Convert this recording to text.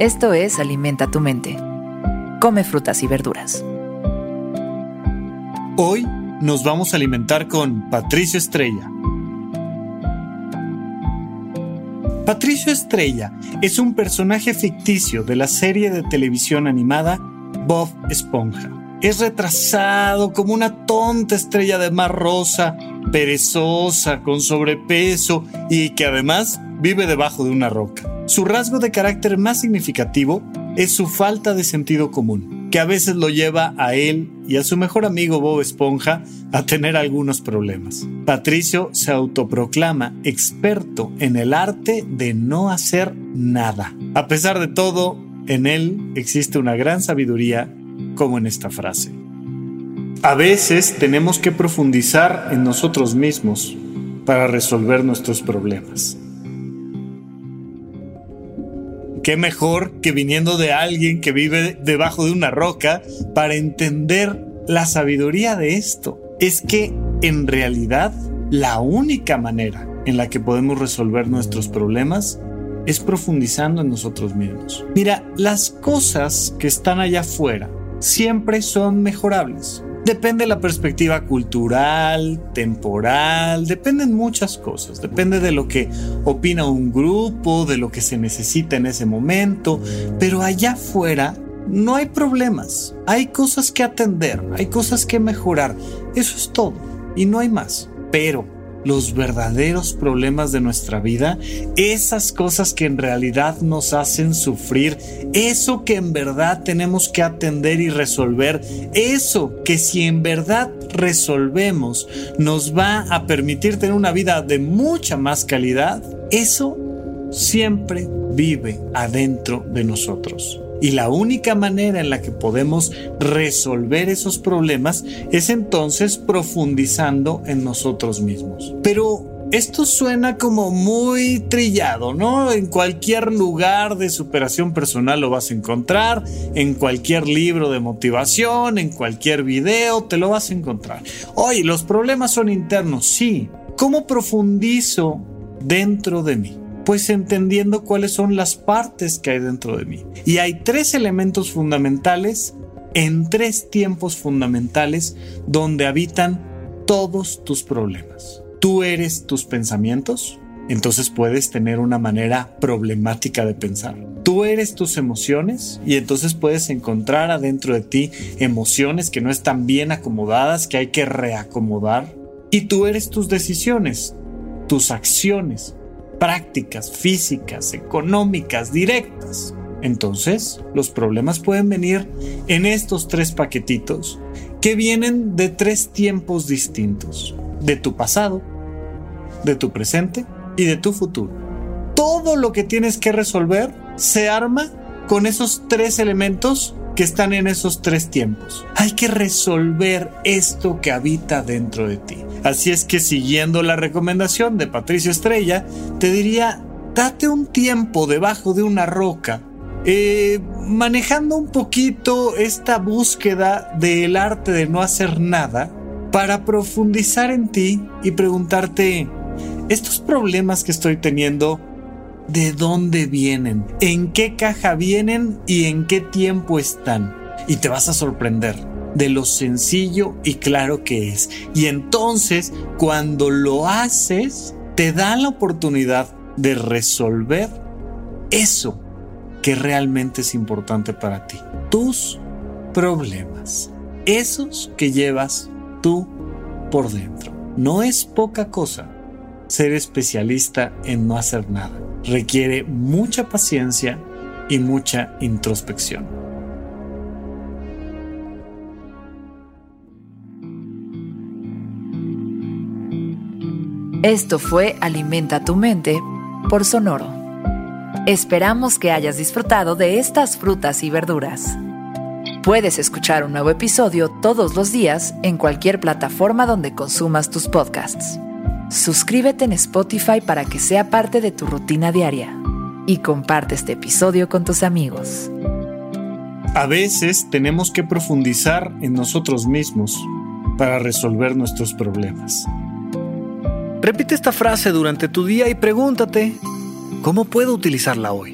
Esto es Alimenta tu mente. Come frutas y verduras. Hoy nos vamos a alimentar con Patricio Estrella. Patricio Estrella es un personaje ficticio de la serie de televisión animada Bob Esponja. Es retrasado como una tonta estrella de mar rosa, perezosa, con sobrepeso y que además vive debajo de una roca. Su rasgo de carácter más significativo es su falta de sentido común, que a veces lo lleva a él y a su mejor amigo Bob Esponja a tener algunos problemas. Patricio se autoproclama experto en el arte de no hacer nada. A pesar de todo, en él existe una gran sabiduría como en esta frase. A veces tenemos que profundizar en nosotros mismos para resolver nuestros problemas. Qué mejor que viniendo de alguien que vive debajo de una roca para entender la sabiduría de esto. Es que en realidad la única manera en la que podemos resolver nuestros problemas es profundizando en nosotros mismos. Mira, las cosas que están allá afuera siempre son mejorables. Depende de la perspectiva cultural, temporal, dependen muchas cosas. Depende de lo que opina un grupo, de lo que se necesita en ese momento. Pero allá afuera no hay problemas. Hay cosas que atender, hay cosas que mejorar. Eso es todo. Y no hay más. Pero los verdaderos problemas de nuestra vida, esas cosas que en realidad nos hacen sufrir, eso que en verdad tenemos que atender y resolver, eso que si en verdad resolvemos nos va a permitir tener una vida de mucha más calidad, eso siempre vive adentro de nosotros. Y la única manera en la que podemos resolver esos problemas es entonces profundizando en nosotros mismos. Pero esto suena como muy trillado, ¿no? En cualquier lugar de superación personal lo vas a encontrar, en cualquier libro de motivación, en cualquier video, te lo vas a encontrar. Oye, los problemas son internos, sí. ¿Cómo profundizo dentro de mí? Pues entendiendo cuáles son las partes que hay dentro de mí. Y hay tres elementos fundamentales en tres tiempos fundamentales donde habitan todos tus problemas. Tú eres tus pensamientos, entonces puedes tener una manera problemática de pensar. Tú eres tus emociones y entonces puedes encontrar adentro de ti emociones que no están bien acomodadas, que hay que reacomodar. Y tú eres tus decisiones, tus acciones, prácticas, físicas, económicas, directas. Entonces, los problemas pueden venir en estos tres paquetitos que vienen de tres tiempos distintos, de tu pasado, de tu presente y de tu futuro. Todo lo que tienes que resolver se arma con esos tres elementos que están en esos tres tiempos. Hay que resolver esto que habita dentro de ti. Así es que siguiendo la recomendación de Patricio Estrella, te diría, date un tiempo debajo de una roca, eh, manejando un poquito esta búsqueda del arte de no hacer nada, para profundizar en ti y preguntarte, estos problemas que estoy teniendo, de dónde vienen, en qué caja vienen y en qué tiempo están. Y te vas a sorprender de lo sencillo y claro que es. Y entonces, cuando lo haces, te da la oportunidad de resolver eso que realmente es importante para ti. Tus problemas. Esos que llevas tú por dentro. No es poca cosa ser especialista en no hacer nada requiere mucha paciencia y mucha introspección. Esto fue Alimenta tu mente por Sonoro. Esperamos que hayas disfrutado de estas frutas y verduras. Puedes escuchar un nuevo episodio todos los días en cualquier plataforma donde consumas tus podcasts. Suscríbete en Spotify para que sea parte de tu rutina diaria y comparte este episodio con tus amigos. A veces tenemos que profundizar en nosotros mismos para resolver nuestros problemas. Repite esta frase durante tu día y pregúntate, ¿cómo puedo utilizarla hoy?